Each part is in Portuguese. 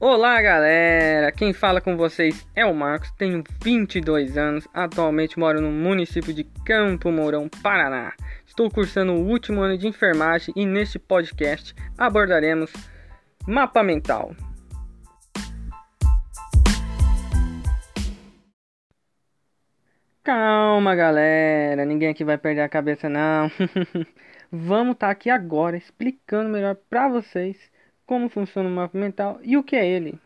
Olá galera, quem fala com vocês é o Marcos, tenho 22 anos, atualmente moro no município de Campo Mourão, Paraná. Estou cursando o último ano de enfermagem e neste podcast abordaremos mapa mental. Calma galera, ninguém aqui vai perder a cabeça não. Vamos estar tá aqui agora explicando melhor para vocês como funciona o mapa mental e o que é ele.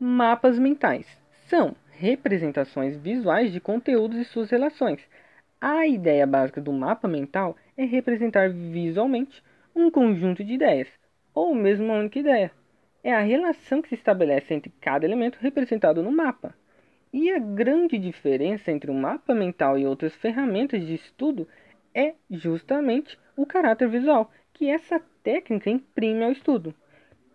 Mapas mentais são representações visuais de conteúdos e suas relações. A ideia básica do mapa mental é representar visualmente um conjunto de ideias, ou mesmo uma única ideia. É a relação que se estabelece entre cada elemento representado no mapa. E a grande diferença entre o mapa mental e outras ferramentas de estudo é justamente o caráter visual que essa técnica imprime ao estudo.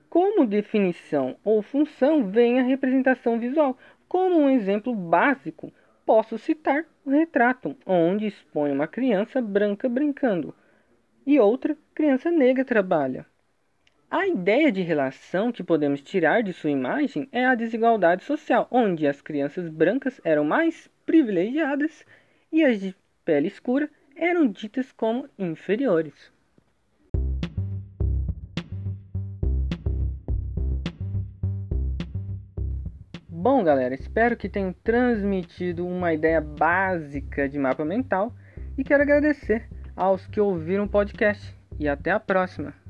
Como definição ou função vem a representação visual. Como um exemplo básico, posso citar o retrato, onde expõe uma criança branca brincando e outra criança negra trabalha. A ideia de relação que podemos tirar de sua imagem é a desigualdade social, onde as crianças brancas eram mais privilegiadas e as de pele escura eram ditas como inferiores. Bom, galera, espero que tenham transmitido uma ideia básica de mapa mental e quero agradecer aos que ouviram o podcast. E até a próxima!